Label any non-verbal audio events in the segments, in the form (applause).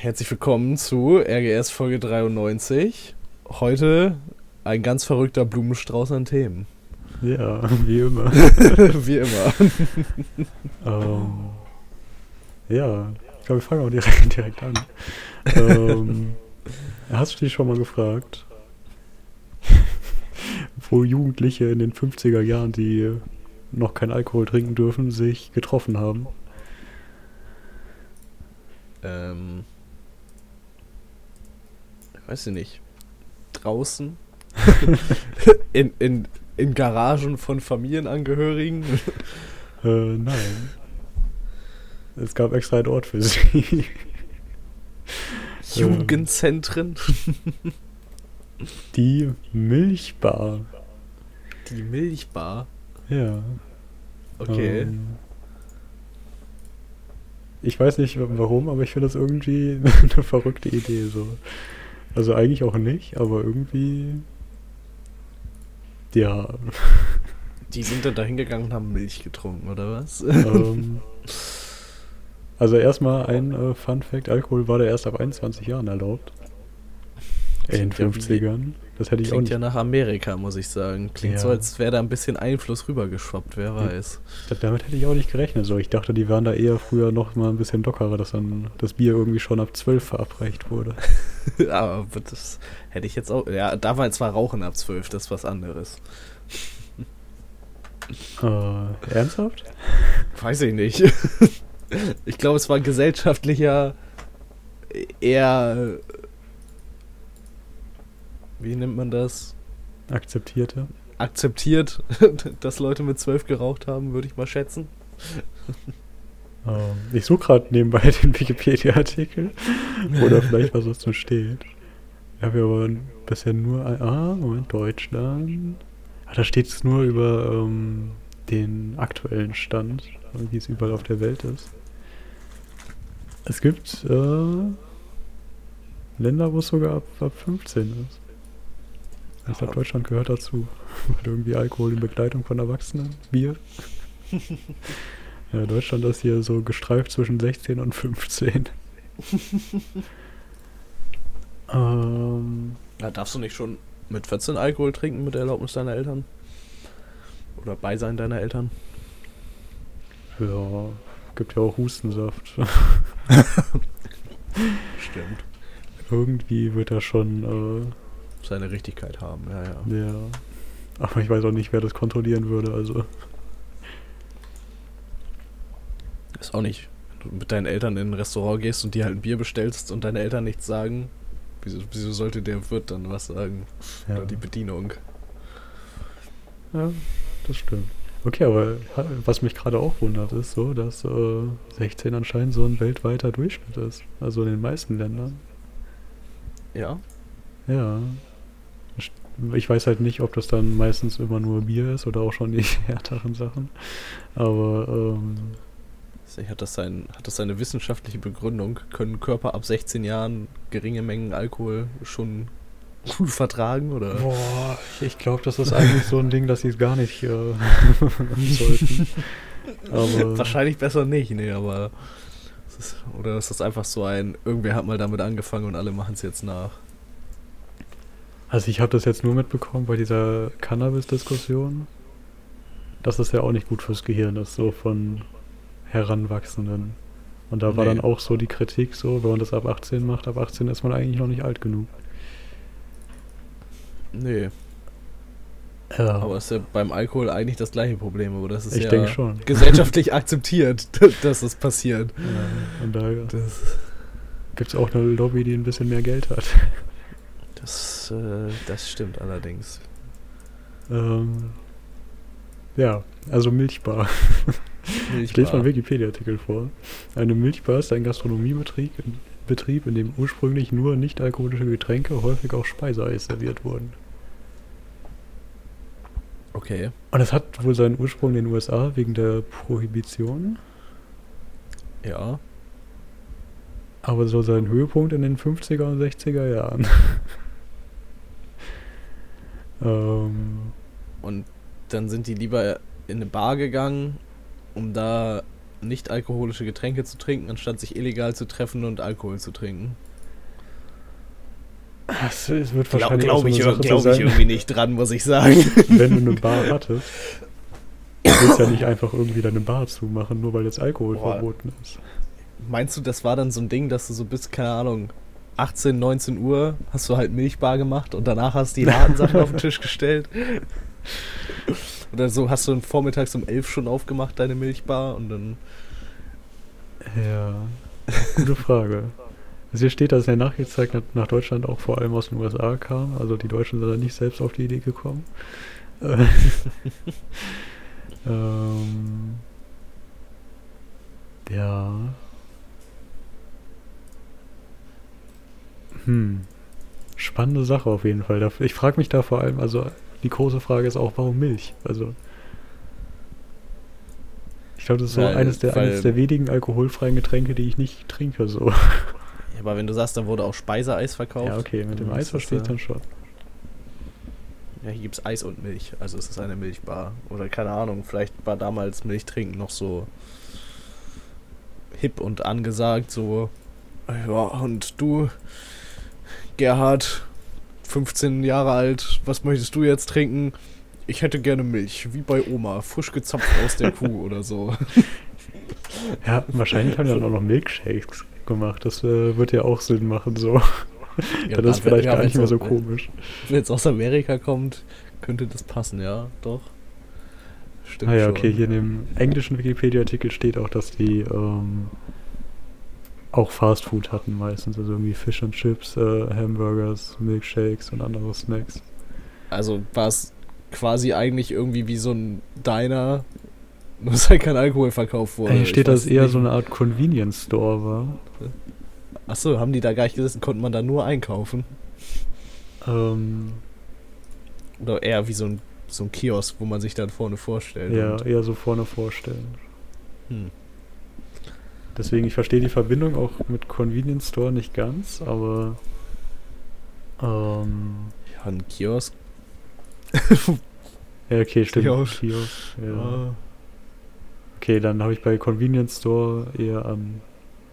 Herzlich willkommen zu RGS Folge 93. Heute ein ganz verrückter Blumenstrauß an Themen. Ja, wie immer. (laughs) Wie immer. (laughs) ähm, ja, ich glaube, wir fangen auch direkt, direkt an. ähm, hast du dich schon mal gefragt, wo Jugendliche in den 50er Jahren, die noch kein Alkohol trinken dürfen, sich getroffen haben? Ähm, weiß ich nicht. Draußen? (laughs) in, in, in Garagen von Familienangehörigen? (laughs) Äh, nein. Es gab extra einen Ort für sie. (laughs) Jugendzentren? Die Milchbar. Die Milchbar? Ja. Okay. Ähm, ich weiß nicht warum, aber ich finde das irgendwie eine verrückte Idee. So. Also eigentlich auch nicht, aber irgendwie. Ja. (laughs) Die sind dann da hingegangen und haben Milch getrunken, oder was? ähm, (laughs) also erstmal ein äh, Fun Fact: Alkohol war da erst ab 21 Jahren erlaubt. In den Klingt ja wie- 50ern. Das hätte ich auch Klingt nicht. ja nach Amerika, muss ich sagen. Klingt Ja. so, als wäre da ein bisschen Einfluss rübergeschwappt, wer weiß. Damit hätte ich auch nicht gerechnet. So, ich dachte, die waren da eher früher noch mal ein bisschen lockerer, dass dann das Bier irgendwie schon ab 12 verabreicht wurde. (laughs) Aber das hätte ich jetzt auch. Ja, da war zwar Rauchen ab 12, das ist was anderes. (laughs) Äh, ernsthaft? Weiß ich nicht. (laughs) Ich glaube, es war gesellschaftlicher eher. Wie nennt man das? Akzeptierte. Akzeptiert, (laughs) dass Leute mit 12 geraucht haben, würde ich mal schätzen. Ähm, ich suche gerade nebenbei (laughs) den Wikipedia-Artikel. Oder vielleicht was dazu steht. Ich habe ja aber bisher nur. ein- Ah, Moment, Deutschland. Ah, da steht es nur über ähm, den aktuellen Stand, und wie es überall auf der Welt ist. Es gibt äh, Länder, wo es sogar ab, ab 15 ist. Ich glaube. Deutschland gehört dazu. (laughs) Hat irgendwie Alkohol in Begleitung von Erwachsenen. Bier. (laughs) Ja, Deutschland ist hier so gestreift zwischen 16 und 15. (laughs) ähm, Ja, darfst du nicht schon mit 14 Alkohol trinken mit der Erlaubnis deiner Eltern? Oder Beisein deiner Eltern? ja, gibt ja auch Hustensaft. Stimmt. Irgendwie wird da schon, Seine Richtigkeit haben, ja, ja. ja. Aber ich weiß auch nicht, wer das kontrollieren würde, also. Ist auch nicht. Wenn du mit deinen Eltern in ein Restaurant gehst und dir halt ein Bier bestellst und deine Eltern nichts sagen, wieso, wieso sollte der Wirt dann was sagen? Ja, Oder die Bedienung. ja das stimmt. Okay, aber was mich gerade auch wundert, ist so, dass äh, 16 anscheinend so ein weltweiter Durchschnitt ist. Also in den meisten Ländern. Ja. Ja. Ich weiß halt nicht, ob das dann meistens immer nur Bier ist oder auch schon die (laughs) härteren Sachen. Aber ähm, Hat das, sein, hat das seine wissenschaftliche Begründung? Können Körper ab 16 Jahren geringe Mengen Alkohol schon gut vertragen? Oder? boah, ich glaube, das ist eigentlich so ein Ding, dass sie es gar nicht äh, (laughs) sollten. Aber Wahrscheinlich besser nicht, nee, aber. Ist, oder ist das einfach so ein, irgendwer hat mal damit angefangen und alle machen es jetzt nach? Also ich habe das jetzt nur mitbekommen bei dieser Cannabis-Diskussion, dass das ja auch nicht gut fürs Gehirn ist, so von Heranwachsenden. Und da war Nee. dann auch so die Kritik so, wenn man das ab 18 macht, ab 18 ist man eigentlich noch nicht alt genug. Nee, Ja, aber ist ja beim Alkohol eigentlich das gleiche Problem, aber das ist ich ja denke schon. (laughs) gesellschaftlich akzeptiert, (laughs) dass das passiert. Ja, und da gibt es auch eine Lobby, die ein bisschen mehr Geld hat. das, äh, das stimmt allerdings. Ähm, ja, also Milchbar. Ich lese mal einen Wikipedia-Artikel vor. Eine Milchbar ist ein Gastronomiebetrieb, Betrieb, in dem ursprünglich nur nicht-alkoholische Getränke, häufig auch Speiseeis serviert wurden. Okay. Und es hat wohl seinen Ursprung in den USA wegen der Prohibition, Ja. aber so seinen Höhepunkt in den 50er und 60er Jahren. Ähm, Und dann sind die lieber in eine Bar gegangen, um da nicht alkoholische Getränke zu trinken, anstatt sich illegal zu treffen und Alkohol zu trinken. Es, es wird Glaube wahrscheinlich glaub auch so ich, Sache glaub ich irgendwie nicht dran, muss ich sagen. (laughs) wenn du eine Bar hattest. Du willst ja nicht (laughs) einfach irgendwie deine Bar zumachen, nur weil jetzt Alkohol Boah. verboten ist. Meinst du, das war dann so ein Ding, dass du so bis, keine Ahnung, 18, 19 Uhr hast du halt Milchbar gemacht und danach hast du die Ladensachen auf den Tisch gestellt? (laughs) Oder so hast du dann vormittags um 11 schon aufgemacht, deine Milchbar und dann. Ja, gute Frage. Also hier steht, dass in der Nachkriegszeit nach- nach Deutschland auch vor allem aus den USA kam. Also die Deutschen sind da nicht selbst auf die Idee gekommen. Äh, (laughs) (laughs) ähm, ja. Hm. Spannende Sache auf jeden Fall. Ich frage mich da vor allem, also die große Frage ist auch, warum Milch? Also ich glaube, das ist so Weil- eines der, weil- eines der wenigen alkoholfreien Getränke, die ich nicht trinke. So. Ja, (laughs) aber wenn du sagst, da wurde auch Speiseeis verkauft. Ja, okay, mit dem dann Eis verstehe ich dann schon. Ja, hier gibt's Eis und Milch. Also es ist eine Milchbar. Oder keine Ahnung, vielleicht war damals Milchtrinken noch so hip und angesagt, so. Ja, und du, Gerhard, 15 Jahre alt, was möchtest du jetzt trinken? Ich hätte gerne Milch, wie bei Oma, frisch gezapft aus der Kuh (laughs) oder so. Ja, wahrscheinlich haben die dann auch noch Milkshakes gemacht. Das äh, wird ja auch Sinn machen, so. Ja, (laughs) dann ist vielleicht ja, gar nicht mehr so komisch. Wenn es aus Amerika kommt, könnte das passen, ja, doch. Stimmt Ah ja, schon. okay, hier in dem englischen Wikipedia-Artikel steht auch, dass die ähm, auch Fast Food hatten meistens. Also irgendwie Fish and Chips, äh, Hamburgers, Milkshakes und andere Snacks. Also war es quasi eigentlich irgendwie wie so ein Diner, (laughs) nur dass halt kein Alkohol verkauft wurde. Hier steht, dass es eher nicht. so eine Art Convenience Store war. Achso, haben die da gar nicht gesessen, konnte man da nur einkaufen? Ähm, Oder eher wie so ein, so ein Kiosk, wo man sich dann vorne vorstellt. ja, und- eher so vorne vorstellen. Hm. Deswegen, ich verstehe die Verbindung auch mit Convenience Store nicht ganz, aber ähm, ja, ein Kiosk. (laughs) ja, okay, stimmt. Kiosk. Kiosk, ja. Ja. Okay, dann habe ich bei Convenience Store eher an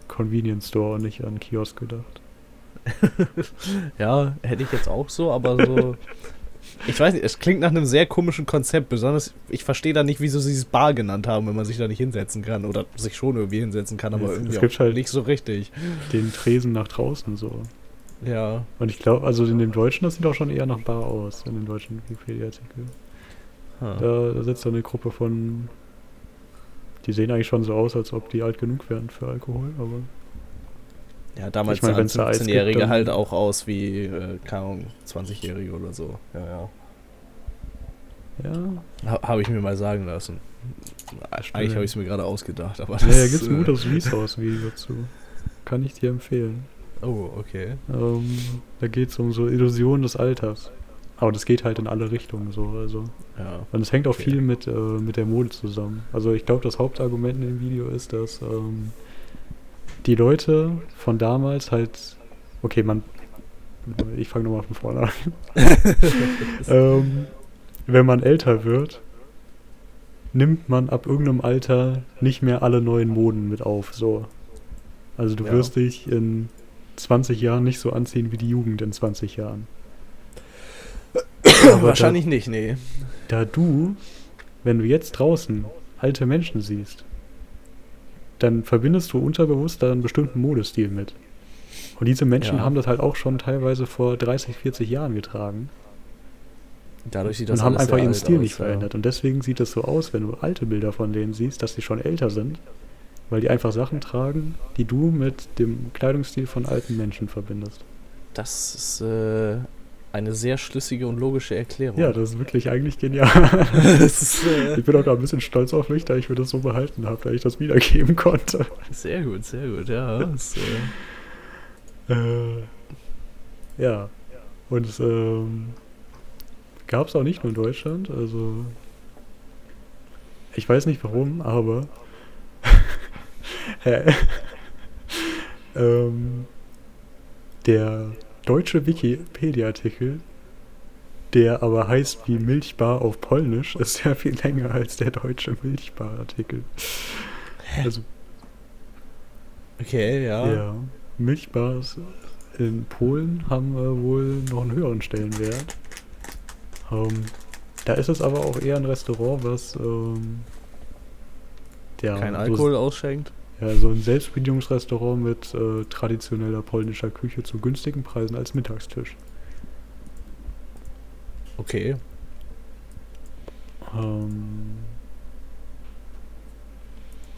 Convenience Store und nicht an Kiosk gedacht. (laughs) ja, hätte ich jetzt auch so, aber so. (laughs) Ich weiß nicht, es klingt nach einem sehr komischen Konzept. Besonders, ich verstehe da nicht, wieso sie es Bar genannt haben, wenn man sich da nicht hinsetzen kann. Oder sich schon irgendwie hinsetzen kann, aber Es- irgendwie es gibt halt- nicht so richtig. Den Tresen nach draußen so. Ja. Und ich glaube, also in dem Deutschen, das sieht auch schon eher nach Bar aus, in dem deutschen Wikipedia-Artikel. Ha. Da, da sitzt da eine Gruppe von. Die sehen eigentlich schon so aus, als ob die alt genug wären für Alkohol, aber. Ja, damals Ich mein, gibt, 15-Jährige dann- halt auch aus wie, äh, keine Ahnung, 20-Jährige oder so. Ja, ja. Ja. Ha habe ich mir mal sagen lassen. Eigentlich Stimmt. habe ich es mir gerade ausgedacht, aber Ja, da das, gibt es ein äh, gutes Resource-Video dazu. Kann ich dir empfehlen. Oh, okay. Ähm, da geht es um so Illusionen des Alters. Aber das geht halt in alle Richtungen so. Also. Ja. Und es hängt auch Okay. viel mit, äh, mit der Mode zusammen. Also ich glaube, das Hauptargument in dem Video ist, dass ähm, die Leute von damals halt. Okay, man. Ich fange nochmal von vorne an. (laughs) ähm, wenn man älter wird, nimmt man ab irgendeinem Alter nicht mehr alle neuen Moden mit auf. So. Also du Ja. wirst dich in 20 Jahren nicht so anziehen wie die Jugend in 20 Jahren. (coughs) Aber Wahrscheinlich nicht, nee. Da, da du, wenn du jetzt draußen alte Menschen siehst, dann verbindest du unterbewusst da einen bestimmten Modestil mit. Und diese Menschen Ja. haben das halt auch schon teilweise vor 30, 40 Jahren getragen Dadurch sieht das und haben einfach ihren Stil aus, nicht ja. verändert. Und deswegen sieht es so aus, wenn du alte Bilder von denen siehst, dass sie schon älter sind, weil die einfach Sachen tragen, die du mit dem Kleidungsstil von alten Menschen verbindest. Das ist äh, eine sehr schlüssige und logische Erklärung. Ja, das ist wirklich eigentlich genial. (laughs) (laughs) ist äh, ich bin auch gerade ein bisschen stolz auf mich, da ich mir das so behalten habe, da ich das wiedergeben konnte. sehr gut, sehr gut, ja. (laughs) Das, äh, Äh, ja. Und es ähm, gab es auch nicht nur in Deutschland. Also ich weiß nicht warum, aber ähm, der deutsche Wikipedia-Artikel, der aber heißt wie Milchbar auf Polnisch, ist sehr viel länger als der deutsche Milchbar-Artikel. Also, Okay, ja. ja. Milchbars in Polen haben wohl noch einen höheren Stellenwert. Ähm, da ist es aber auch eher ein Restaurant, was ähm, ja, Kein Alkohol ausschenkt. Ja, so ein Selbstbedienungsrestaurant mit äh, traditioneller polnischer Küche zu günstigen Preisen als Mittagstisch. Okay. Ähm,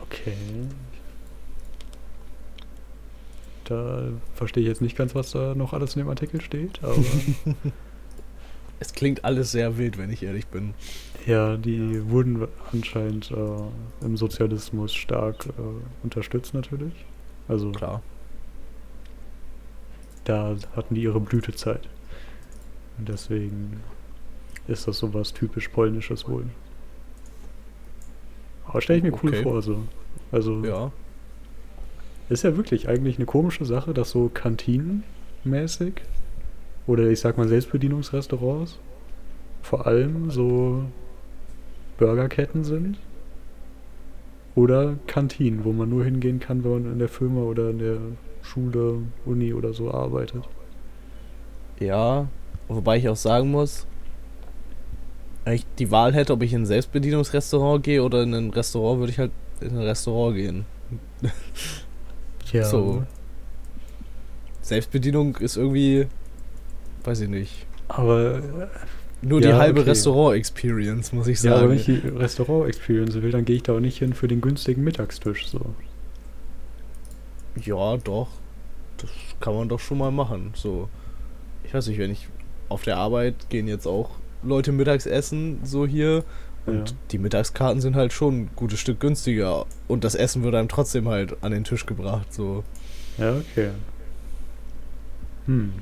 okay. Da verstehe ich jetzt nicht ganz, was da noch alles in dem Artikel steht, aber (laughs) Es klingt alles sehr wild, wenn ich ehrlich bin. Ja, die wurden anscheinend äh, im Sozialismus stark äh, unterstützt natürlich. Also Klar. da hatten die ihre Blütezeit. Und deswegen ist das sowas typisch polnisches wohl. Aber stelle ich mir cool Okay. vor, so. Also Ja. ist ja wirklich eigentlich eine komische Sache, dass so Kantinenmäßig oder ich sag mal Selbstbedienungsrestaurants vor allem so Burgerketten sind. Oder Kantinen, wo man nur hingehen kann, wenn man in der Firma oder in der Schule, Uni oder so arbeitet. Ja. Wobei ich auch sagen muss, wenn ich die Wahl hätte, ob ich in ein Selbstbedienungsrestaurant gehe oder in ein Restaurant, würde ich halt in ein Restaurant gehen. (laughs) Ja. So. Selbstbedienung ist irgendwie, weiß ich nicht, Aber, nur die Ja, halbe okay. Restaurant-Experience, muss ich ja, aber sagen. wenn ich die Restaurant-Experience will, dann gehe ich da auch nicht hin für den günstigen Mittagstisch. So. Ja, doch. Das kann man doch schon mal machen. So, ich weiß nicht, wenn ich auf der Arbeit gehen jetzt auch Leute mittags essen, so hier. Und Ja. die Mittagskarten sind halt schon ein gutes Stück günstiger. Und das Essen wird einem trotzdem halt an den Tisch gebracht. So. Ja, okay. Hm.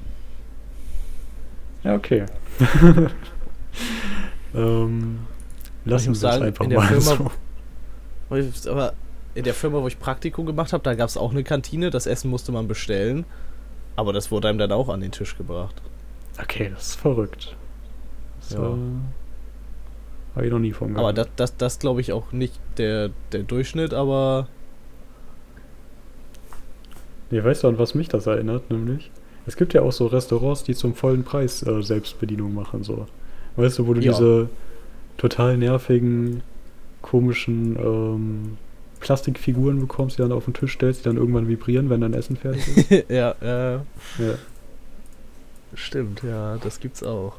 Ja, okay. (laughs) ähm, wir es sagen, einfach in der mal Firma- so. Aber ich- Aber in der Firma, wo ich Praktikum gemacht habe, da gab es auch eine Kantine. Das Essen musste man bestellen. Aber das wurde einem dann auch an den Tisch gebracht. Okay, das ist verrückt. Das Ja. äh, habe ich noch nie von Aber gehört. das, das, das glaube ich auch nicht der, der Durchschnitt, aber Nee, weißt du, an was mich das erinnert, nämlich? Es gibt ja auch so Restaurants, die zum vollen Preis äh, Selbstbedienung machen, so. Weißt du, wo du Ja. diese total nervigen, komischen ähm, Plastikfiguren bekommst, die dann auf den Tisch stellst, die dann irgendwann vibrieren, wenn dein Essen fertig ist? (laughs) ja, äh, ja, stimmt, ja, das gibt's auch.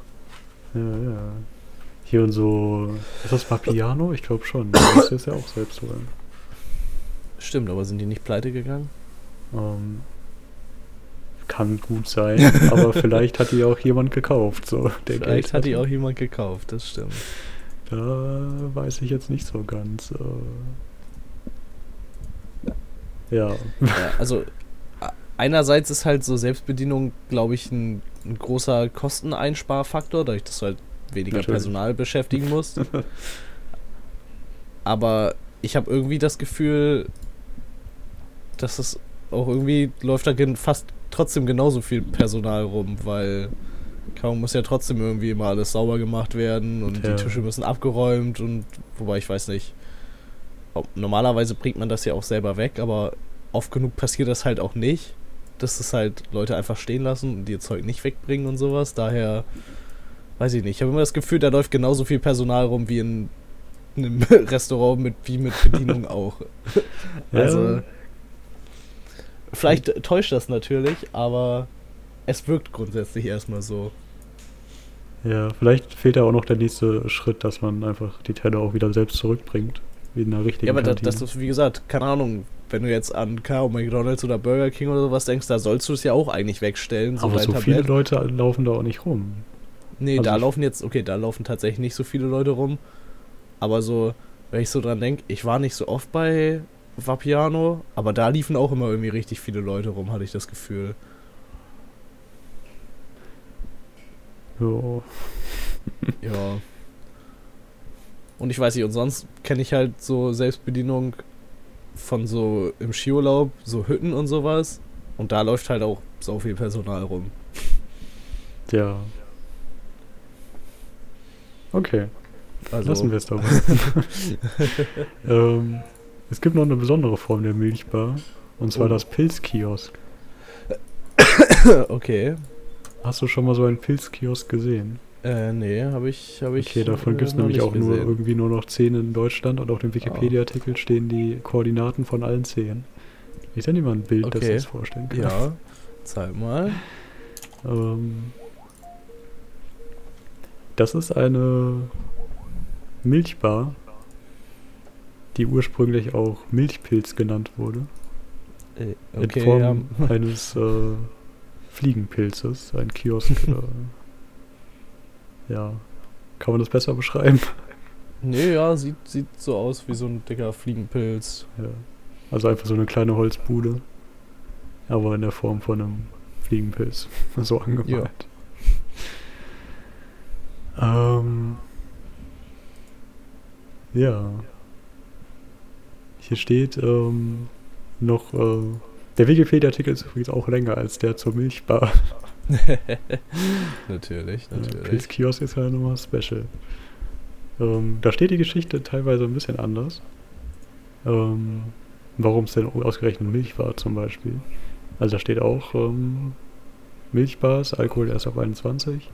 ja, ja. Hier und so. Ist das Papiano? Ich glaube schon. Du musst es ja auch selbst holen. Stimmt, aber sind die nicht pleite gegangen? Ähm, kann gut sein, (laughs) aber vielleicht hat die auch jemand gekauft. So, der Vielleicht hat die auch jemand gekauft, das stimmt. Da weiß ich jetzt nicht so ganz. Äh ja. Ja, also einerseits ist halt so Selbstbedienung, glaube ich, ein, ein großer Kosteneinsparfaktor, dadurch, dass du halt weniger Natürlich. Personal beschäftigen musst. (laughs) Aber ich habe irgendwie das Gefühl, dass es auch irgendwie läuft da fast trotzdem genauso viel Personal rum, weil kaum muss ja trotzdem irgendwie immer alles sauber gemacht werden und Ja. die Tische müssen abgeräumt und wobei ich weiß nicht. Ob, normalerweise bringt man das ja auch selber weg, aber oft genug passiert das halt auch nicht, dass es halt Leute einfach stehen lassen und ihr Zeug nicht wegbringen und sowas. Daher weiß ich nicht. Ich habe immer das Gefühl, da läuft genauso viel Personal rum wie in einem (laughs) Restaurant mit wie mit Bedienung (laughs) auch. Also vielleicht täuscht das natürlich, aber es wirkt grundsätzlich erstmal so. ja, vielleicht fehlt da auch noch der nächste Schritt, dass man einfach die Teller auch wieder selbst zurückbringt. Wie in einer richtigen Ja, aber das, Kantine. das ist, wie gesagt, keine Ahnung, wenn du jetzt an Ahnung, McDonalds oder Burger King oder sowas denkst, da sollst du es ja auch eigentlich wegstellen. aber dein so viele Tablett. Leute laufen da auch nicht rum. Nee, Also da laufen jetzt, okay, da laufen tatsächlich nicht so viele Leute rum. Aber so, wenn ich so dran denke, ich war nicht so oft bei Vapiano, aber da liefen auch immer irgendwie richtig viele Leute rum, hatte ich das Gefühl. Jo. Ja. Und ich weiß nicht, und sonst kenne ich halt so Selbstbedienung von so im Skiurlaub, so Hütten und sowas. Und da läuft halt auch so viel Personal rum. Ja. Okay, Also, lassen wir es dabei. (laughs) ähm, Es gibt noch eine besondere Form der Milchbar. Und zwar Oh. das Pilzkiosk. okay. Hast du schon mal so einen Pilzkiosk gesehen? Äh, nee, habe ich, hab ich. Okay, davon äh, gibt es noch nämlich auch nur gesehen. irgendwie nur noch 10 in Deutschland und auf dem Wikipedia-Artikel stehen die Koordinaten von allen 10. Ich sende dir mal ein Bild, das Okay. das vorstellen kannst. Ja, zeig mal. Ähm, das ist eine Milchbar, die ursprünglich auch Milchpilz genannt wurde. Äh, in Okay, Form ja. (laughs) eines äh, Fliegenpilzes, ein Kiosk. (laughs) äh, ja, kann man das besser beschreiben? (laughs) Nee, ja, sieht, sieht so aus wie so ein dicker Fliegenpilz. Ja. Also einfach so eine kleine Holzbude, aber in der Form von einem Fliegenpilz, so angemalt. Ähm, ja. Hier steht ähm, noch, äh, der Wikipedia-Artikel ist übrigens auch länger als der zur Milchbar. (laughs) natürlich, natürlich. Pilzkiosk ist ja nochmal special. Ähm, da steht die Geschichte teilweise ein bisschen anders. Ähm, Warum es denn ausgerechnet Milch war zum Beispiel. Also da steht auch ähm, Milchbars, Alkohol erst ab 21.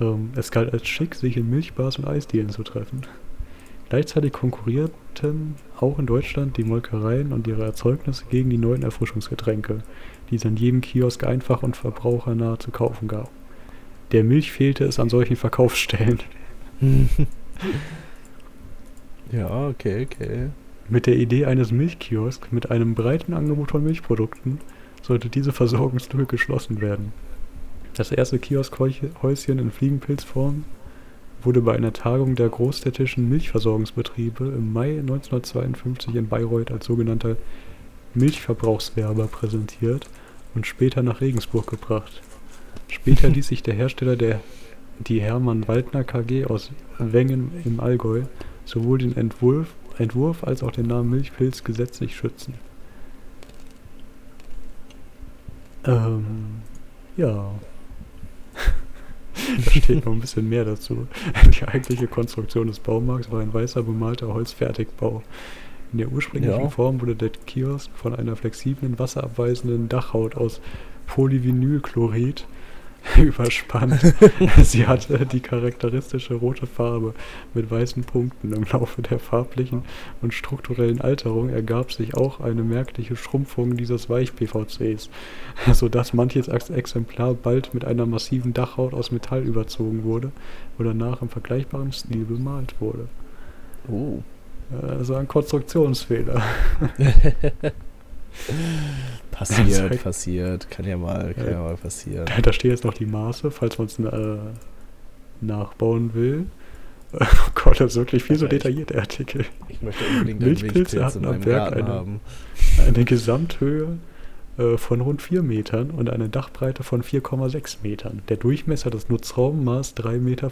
Ähm, es galt als schick, sich in Milchbars und Eisdielen zu treffen. Gleichzeitig konkurrierten auch in Deutschland die Molkereien und ihre Erzeugnisse gegen die neuen Erfrischungsgetränke, die es an jedem Kiosk einfach und verbrauchernah zu kaufen gab. Der Milch fehlte es an solchen Verkaufsstellen. (laughs) ja, okay, okay. Mit der Idee eines Milchkiosks mit einem breiten Angebot von Milchprodukten sollte diese Versorgungslücke geschlossen werden. Das erste Kioskhäuschen in Fliegenpilzform wurde bei einer Tagung der großstädtischen Milchversorgungsbetriebe im Mai 1952 in Bayreuth als sogenannter Milchverbrauchswerber präsentiert und später nach Regensburg gebracht. Später ließ sich der Hersteller der die Hermann Waldner KG aus Wengen im Allgäu sowohl den Entwurf, Entwurf als auch den Namen Milchpilz gesetzlich schützen. Ähm, ja. Da steht noch ein bisschen mehr dazu. Die eigentliche Konstruktion des Baumarkts war ein weißer bemalter Holzfertigbau. In der ursprünglichen Ja. Form wurde der Kiosk von einer flexiblen, wasserabweisenden Dachhaut aus Polyvinylchlorid (laughs) überspannt. (laughs) Sie hatte die charakteristische rote Farbe mit weißen Punkten. Im Laufe der farblichen und strukturellen Alterung ergab sich auch eine merkliche Schrumpfung dieses Weich-PVCs, (laughs) sodass manches Ex- Exemplar bald mit einer massiven Dachhaut aus Metall überzogen wurde oder nach im vergleichbaren Stil bemalt wurde. Oh. Also ein Konstruktionsfehler. Passiert, Zeig- passiert. Kann ja mal, kann Ja. ja mal passieren. Da steht jetzt noch die Maße, falls man es äh, nachbauen will. (laughs) Oh Gott, das ist wirklich viel so Alter, ich- detailliert, der Artikel. Ich möchte unbedingt einen Milchpilze Milchpilz hatten in am Berg Garten eine- haben. Eine Gesamthöhe äh, von rund 4 Metern und eine Dachbreite von 4,6 Metern. Der Durchmesser des Nutzraums maß 3,15 Meter.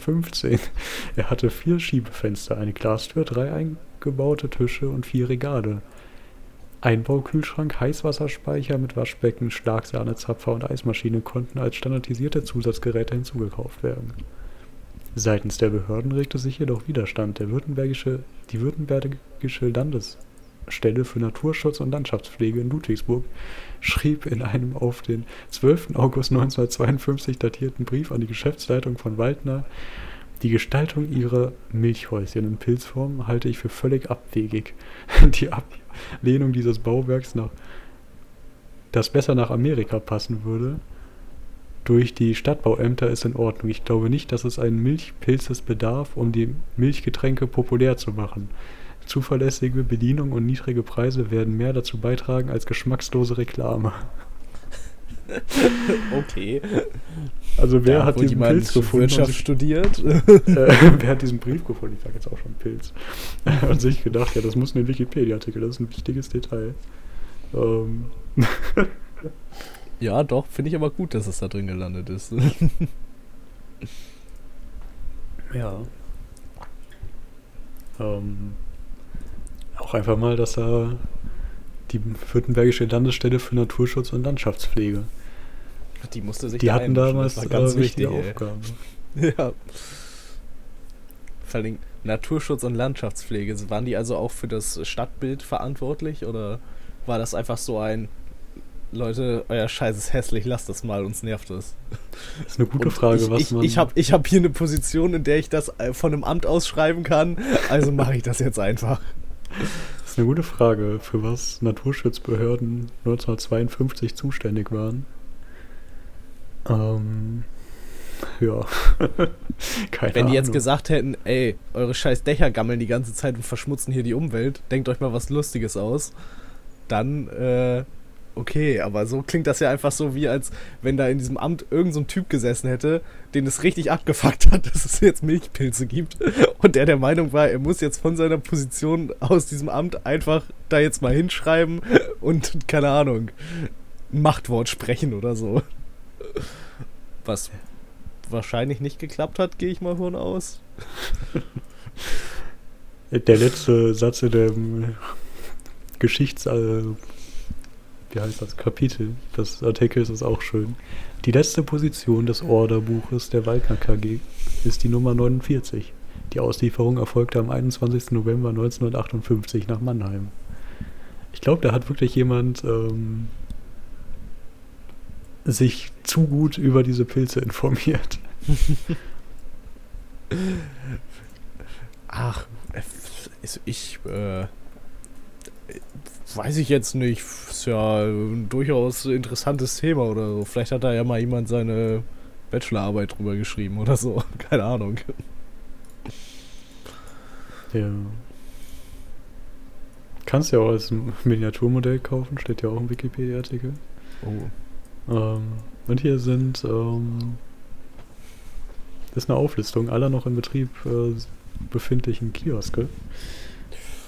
Er hatte vier Schiebefenster, eine Glastür, drei eingebaute Tische und vier Regale. Einbaukühlschrank, Heißwasserspeicher mit Waschbecken, Schlagsahne-Zapfer und Eismaschine konnten als standardisierte Zusatzgeräte hinzugekauft werden. Seitens der Behörden regte sich jedoch Widerstand. Die württembergische Landesstelle für Naturschutz und Landschaftspflege in Ludwigsburg schrieb in einem auf den 12. August 1952 datierten Brief an die Geschäftsleitung von Waldner, die Gestaltung ihrer Milchhäuschen in Pilzform halte ich für völlig abwegig. (laughs) Die Ablehnung dieses Bauwerks nach, das besser nach Amerika passen würde, durch die Stadtbauämter ist in Ordnung. Ich glaube nicht, dass es einen Milchpilzes bedarf, um die Milchgetränke populär zu machen. Zuverlässige Bedienung und niedrige Preise werden mehr dazu beitragen als geschmackslose Reklame. Okay. Also wer Da hat diesen Pilz gefunden? und Wirtschaft studiert. (laughs) (laughs) äh, wer hat diesen Brief gefunden? Ich sage jetzt auch schon Pilz. (laughs) und sich gedacht, ja, das muss in den Wikipedia-Artikel, das ist ein wichtiges Detail. Ähm, ja, doch, finde ich aber gut, dass es da drin gelandet ist. Ja. Ähm, auch einfach mal, dass da die Württembergische Landesstelle für Naturschutz und Landschaftspflege, Die musste sich die da hatten damals das war ganz äh, wichtige wichtig. Aufgaben. (laughs) Ja. Vor allem Naturschutz und Landschaftspflege, waren die also auch für das Stadtbild verantwortlich oder war das einfach so ein Leute, euer Scheiß ist hässlich, lasst das mal, uns nervt es. Das ist eine gute und Frage, ich, was ich, man. Ich habe ich hab hier eine Position, in der ich das äh, von einem Amt ausschreiben kann, also mache ich das jetzt einfach. Das ist eine gute Frage, für was Naturschutzbehörden 1952 zuständig waren. Ähm, ja. (laughs) Keine Wenn die jetzt gesagt hätten, ey, eure scheiß Dächer gammeln die ganze Zeit und verschmutzen hier die Umwelt, denkt euch mal was Lustiges aus, dann, äh, okay, aber so klingt das ja einfach so, wie als wenn da in diesem Amt irgendein so Typ gesessen hätte, den es richtig abgefuckt hat, (laughs) dass es jetzt Milchpilze gibt und der der Meinung war, er muss jetzt von seiner Position aus diesem Amt einfach da jetzt mal hinschreiben und, keine Ahnung, ein Machtwort sprechen oder so. Was wahrscheinlich nicht geklappt hat, gehe ich mal von aus. Der letzte Satz in dem Geschichts... Wie heißt das? Kapitel des Artikels ist auch schön. Die letzte Position des Orderbuches der Waldner KG ist die Nummer 49. Die Auslieferung erfolgte am 21. November 1958 nach Mannheim. Ich glaube, da hat wirklich jemand ähm, sich zu gut über diese Pilze informiert. (laughs) Ach, ich äh, weiß ich jetzt nicht. Ist ja ein durchaus interessantes Thema oder so. Vielleicht hat da ja mal jemand seine Bachelorarbeit drüber geschrieben oder so. (laughs) Keine Ahnung. Ja. Kannst ja auch als Miniaturmodell kaufen, steht ja auch im Wikipedia-Artikel. Oh. Ähm, und hier sind ähm, das ist eine Auflistung aller noch in Betrieb äh, befindlichen Kioske.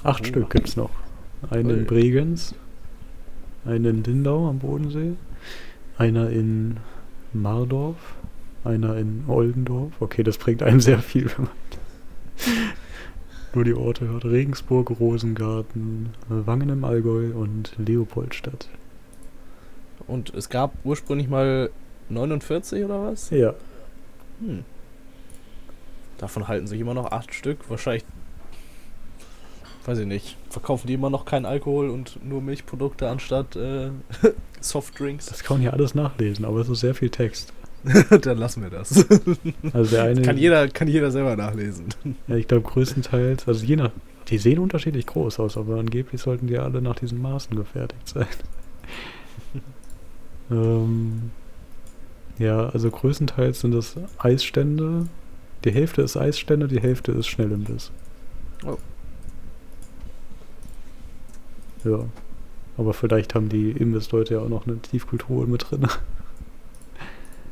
Acht oh. Stück gibt es noch. Einen in Bregenz, einen in Lindau am Bodensee, einer in Mardorf, einer in Oldendorf. Okay, das bringt einem sehr viel, wenn man (laughs) nur die Orte hört. Regensburg, Rosengarten, Wangen im Allgäu und Leopoldstadt. Und es gab ursprünglich mal 49 oder was? Ja. Hm. Davon halten sich immer noch acht Stück. Wahrscheinlich, weiß ich nicht, verkaufen die immer noch keinen Alkohol und nur Milchprodukte anstatt äh, (laughs) Softdrinks. Das kann man hier alles nachlesen, aber es ist sehr viel Text. (laughs) Dann lassen wir das. (laughs) Also der eine, kann, jeder, kann jeder selber nachlesen. Ja, ich glaube größtenteils, also je nach, die sehen unterschiedlich groß aus, aber angeblich sollten die alle nach diesen Maßen gefertigt sein. ähm, ja, also größtenteils sind das Eisstände, die Hälfte ist Eisstände, die Hälfte ist Schnellimbiss. Oh. Ja. Aber vielleicht haben die Imbissleute ja auch noch eine Tiefkultur mit drin.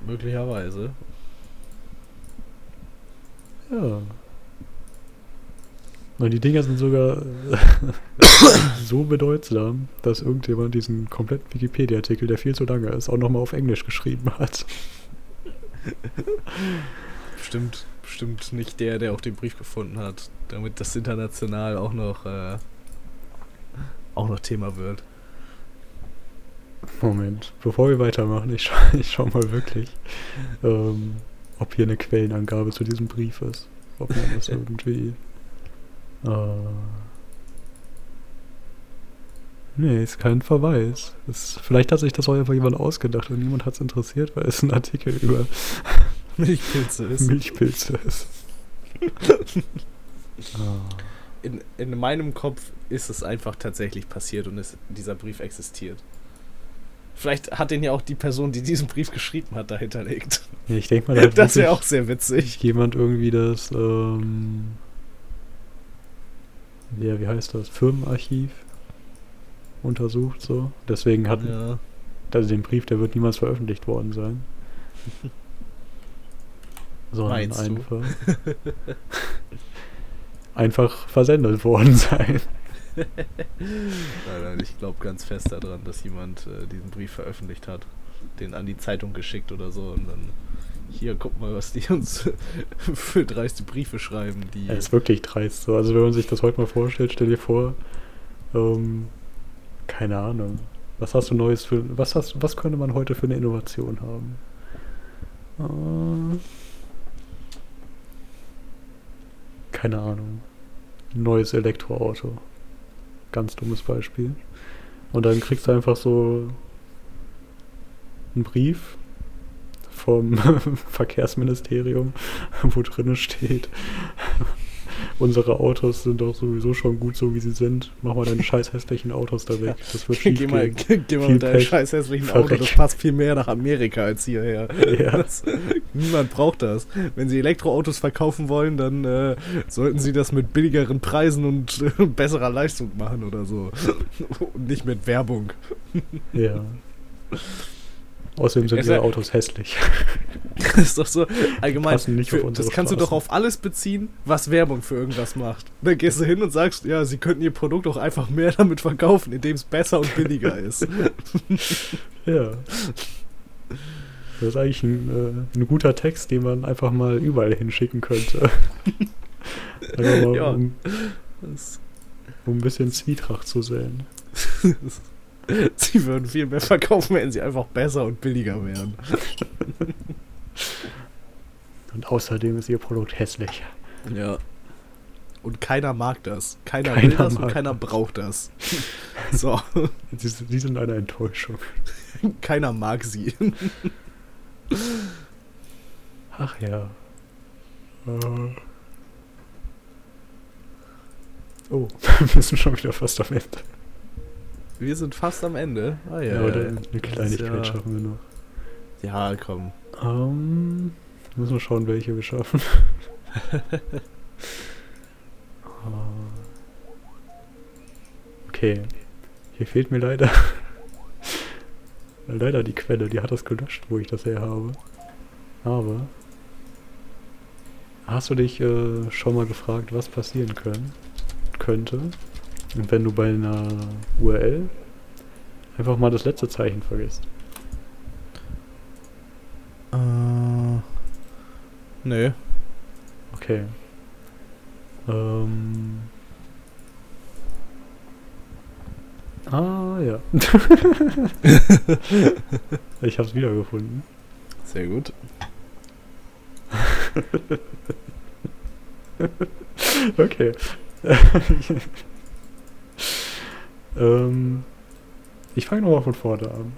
Möglicherweise. Ja. Und die Dinger sind sogar (coughs) so bedeutsam, dass irgendjemand diesen kompletten Wikipedia-Artikel, der viel zu lange ist, auch nochmal auf Englisch geschrieben hat. Stimmt bestimmt nicht der, der auch den Brief gefunden hat, damit das international auch noch äh, auch noch Thema wird. Moment, bevor wir weitermachen, ich, scha (laughs) ich schau mal wirklich, ähm, ob hier eine Quellenangabe zu diesem Brief ist. Ob man das (laughs) irgendwie. Äh, nee, ist kein Verweis. Ist, vielleicht hat sich das auch einfach jemand ausgedacht und niemand hat es interessiert, weil es ein Artikel über Milchpilze ist. Milchpilze ist. (laughs) in, in meinem Kopf ist es einfach tatsächlich passiert und es, dieser Brief existiert. Vielleicht hat den ja auch die Person, die diesen Brief geschrieben hat, dahinterlegt. Ja, ich denke mal, da (laughs) das wäre auch sehr witzig. Jemand irgendwie das, ähm, ja, wie heißt das, Firmenarchiv untersucht so. Deswegen hat, ja. also den Brief, der wird niemals veröffentlicht worden sein. (laughs) sondern Meinst einfach, (laughs) einfach versendet worden sein. (laughs) nein, nein, ich glaube ganz fest daran, dass jemand äh, diesen Brief veröffentlicht hat, den an die Zeitung geschickt oder so und dann hier, guck mal, was die uns (laughs) für dreiste Briefe schreiben. Die ja, ist wirklich dreist. So. Also wenn man sich das heute mal vorstellt, stell dir vor, ähm, keine Ahnung, was hast du Neues für, was hast, was könnte man heute für eine Innovation haben? Äh, keine Ahnung, neues Elektroauto. Ganz dummes Beispiel. Und dann kriegst du einfach so einen Brief vom (laughs) Verkehrsministerium, wo drin steht, unsere Autos sind doch sowieso schon gut so, wie sie sind. Mach mal deine (laughs) scheiß hässlichen Autos da weg. Das wird schief Geh mal, gehen. geh mal Viel mit deinem scheiß hässlichen Auto, das passt viel mehr nach Amerika als hierher. Ja. Das, niemand braucht das. Wenn sie Elektroautos verkaufen wollen, dann äh, sollten sie das mit billigeren Preisen und äh, besserer Leistung machen oder so. (laughs) Und nicht mit Werbung. Ja. (laughs) Außerdem sind sei- Autos hässlich. (laughs) Das ist doch so allgemein. Für, das kannst du doch Straßen. auf alles beziehen, was Werbung für irgendwas macht. Dann gehst du hin und sagst, ja, sie könnten ihr Produkt auch einfach mehr (laughs) damit verkaufen, indem es besser und billiger ist. (laughs) Ja. Das ist eigentlich ein, äh, ein guter Text, den man einfach mal überall hinschicken könnte. Mal, Ja. um, um ein bisschen Zwietracht zu säen. (laughs) sie würden viel mehr verkaufen, wenn sie einfach besser und billiger wären. Und außerdem ist ihr Produkt hässlich. Ja. Und keiner mag das. Keiner, Keiner will das und keiner braucht das. (laughs) So, Sie, sie sind eine Enttäuschung. (laughs) keiner mag sie. Ach ja. Äh. Oh, wir sind schon wieder fast am Ende. Wir sind fast am Ende. Ah, ja, Ja, oder eine Kleinigkeit ja- schaffen wir noch. Ja, komm. Ähm, müssen wir schauen, welche wir schaffen. Äh, (laughs) okay. Hier fehlt mir leider. leider die Quelle, die hat das gelöscht, wo ich das her habe. Aber. Hast du dich äh, schon mal gefragt, was passieren können, könnte, wenn du bei einer URL einfach mal das letzte Zeichen vergisst? Äh, nee. Okay. Ähm. Ah, ja. (laughs) ich hab's wiedergefunden. Sehr gut. (laughs) Okay. (laughs) ähm, ich fange nochmal von vorne an.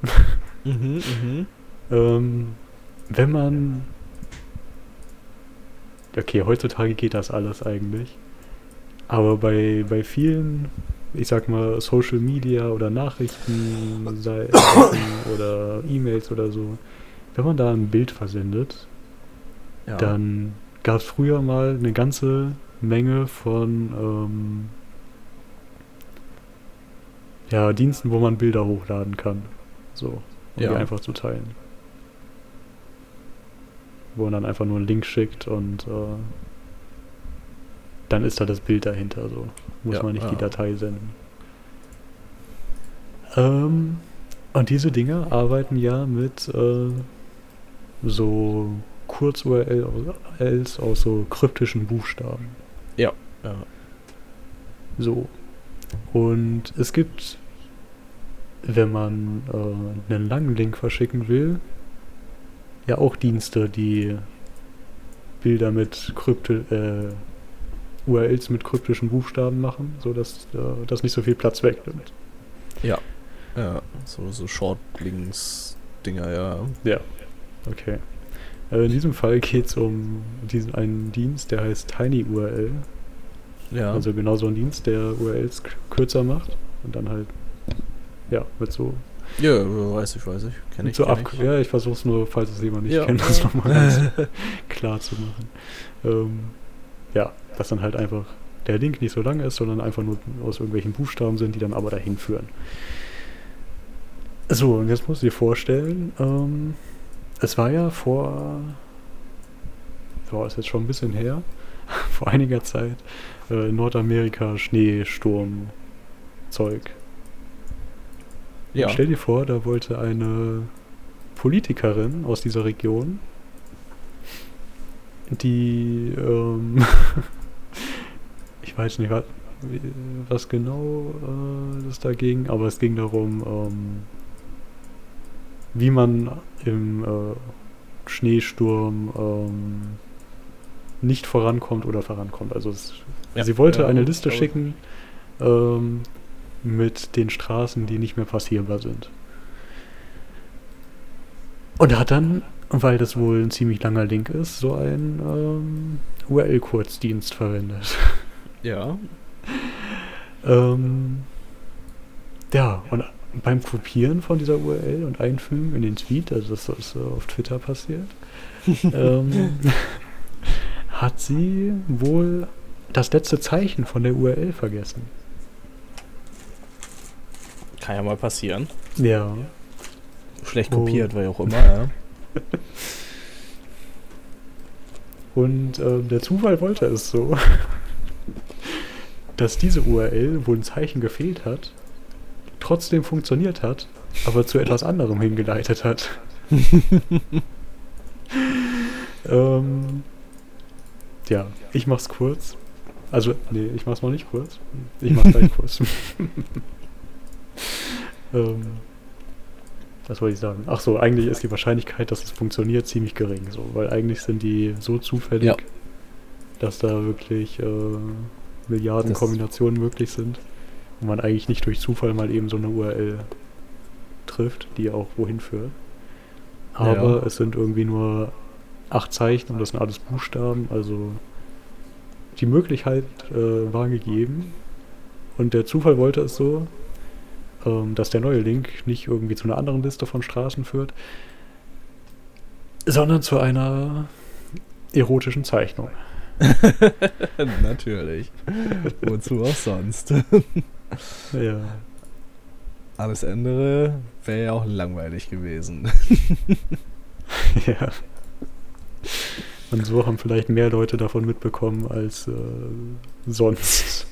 Mhm, mhm. Ähm, wenn man. Okay, heutzutage geht das alles eigentlich. Aber bei, bei vielen, ich sag mal, Social Media oder Nachrichten (coughs) oder E-Mails oder so, wenn man da ein Bild versendet, Ja. dann gab es früher mal eine ganze Menge von ähm, ja, Diensten, wo man Bilder hochladen kann. So, um Ja. die einfach zu teilen. Wo man dann einfach nur einen Link schickt und äh, dann ist da das Bild dahinter. So muss Ja, man nicht die ja. Datei senden. Ähm, und diese Dinge arbeiten ja mit äh, so Kurz-URLs aus so kryptischen Buchstaben. Ja. So. Und es gibt, wenn man äh, einen langen Link verschicken will, ja auch Dienste, die Bilder mit Krypte, äh, URLs mit kryptischen Buchstaben machen, sodass äh, das nicht so viel Platz wegnimmt. Ja, so, so Shortlinks-Dinger, ja. Ja. Okay. Äh, in diesem Fall geht es um diesen einen Dienst, der heißt TinyURL. Ja. Also genau so ein Dienst, der URLs kürzer macht und dann halt, ja, mit so, ja, weiß ich, weiß ich. Kenn mit ich. so kenn ab. Ja, ich versuche es nur, falls es jemand nicht Ja. kennt, das nochmal ganz (laughs) klar zu machen. Ähm, ja, dass dann halt einfach der Link nicht so lang ist, sondern einfach nur aus irgendwelchen Buchstaben sind, die dann aber dahin führen. So, und jetzt musst du dir vorstellen, ähm, es war ja vor, so ist jetzt schon ein bisschen her, (laughs) vor einiger Zeit, äh, in Nordamerika Schneesturm Zeug. Ja. Stell dir vor, da wollte eine Politikerin aus dieser Region, die, ähm, (laughs) ich weiß nicht, was, was genau äh, das da ging, aber es ging darum, ähm, wie man im äh, Schneesturm ähm, nicht vorankommt oder vorankommt. Also es, Ja. sie wollte Ja, eine Liste schicken ähm, mit den Straßen, die nicht mehr passierbar sind. Und hat dann, weil das wohl ein ziemlich langer Link ist, so einen ähm, URL-Kurzdienst verwendet. (laughs) Ja. Ähm, ja, und beim Kopieren von dieser URL und Einfügen in den Tweet, also das ist äh, auf Twitter passiert, (laughs) ähm, hat sie wohl das letzte Zeichen von der URL vergessen. Kann ja mal passieren. Ja. Schlecht Oh. kopiert, wie auch immer, ja. (laughs) Und ähm, der Zufall wollte es so, (laughs) dass diese URL, wo ein Zeichen gefehlt hat, trotzdem funktioniert hat, aber zu etwas anderem hingeleitet hat. (laughs) ähm, ja, ich mach's kurz. Also, nee, ich mach's noch nicht kurz. Ich mach's gleich (laughs) kurz. ähm, was wollte ich sagen? Ach so, eigentlich ist die Wahrscheinlichkeit, dass es funktioniert, ziemlich gering. So, weil eigentlich sind die so zufällig, Ja. dass da wirklich äh, Milliarden Das- Kombinationen möglich sind und man eigentlich nicht durch Zufall mal eben so eine URL trifft, die auch wohin führt. Aber Ja. es sind irgendwie nur acht Zeichen und das sind alles Buchstaben, also die Möglichkeit äh, war gegeben und der Zufall wollte es so, ähm, dass der neue Link nicht irgendwie zu einer anderen Liste von Straßen führt, sondern zu einer erotischen Zeichnung. (laughs) Natürlich. Wozu auch sonst? (laughs) Ja. Alles andere wäre ja auch langweilig gewesen. (laughs) ja. Und so haben vielleicht mehr Leute davon mitbekommen als äh, sonst.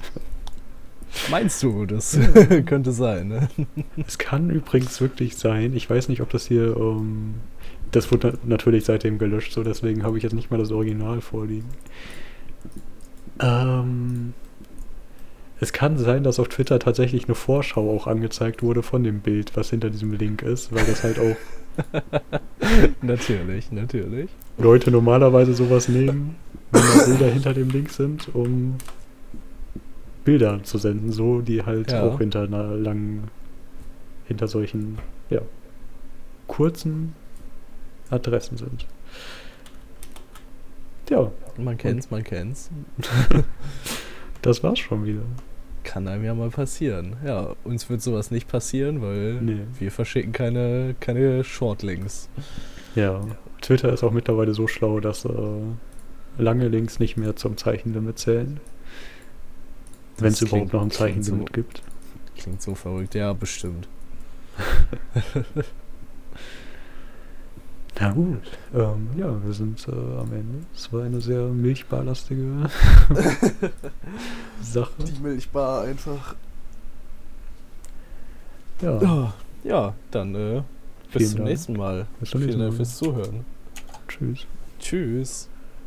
Meinst du, das (laughs) könnte sein, ne? Es kann übrigens wirklich sein, ich weiß nicht, ob das hier, ähm, das wurde na- natürlich seitdem gelöscht, so deswegen habe ich jetzt nicht mal das Original vorliegen. Ähm, es kann sein, dass auf Twitter tatsächlich eine Vorschau auch angezeigt wurde von dem Bild, was hinter diesem Link ist, weil das halt auch (laughs) natürlich, natürlich. Leute normalerweise sowas nehmen, wenn da Bilder hinter dem Link sind, um Bilder zu senden, so die halt Ja. auch hinter einer langen, hinter solchen, ja, kurzen Adressen sind. Ja, Man kennt's, man kennt's. (laughs) das war's schon wieder. Kann einem ja mal passieren. Ja, uns wird sowas nicht passieren, weil Nee. wir verschicken keine, keine Shortlinks. Ja, Twitter ist auch mittlerweile so schlau, dass äh, lange Links nicht mehr zum Zeichenlimit zählen. Wenn es überhaupt noch ein Zeichenlimit so- gibt. Klingt so verrückt. Ja, bestimmt. (laughs) Na gut. Ähm, ja, wir sind äh, am Ende. Es war eine sehr milchbarlastige (laughs) Sache. Milchbar einfach. Ja, Ja, ja dann äh, bis Vielen zum Dank. nächsten Mal. bis zum Vielen nächsten Dank Mal. fürs Zuhören. Tschüss. Tschüss.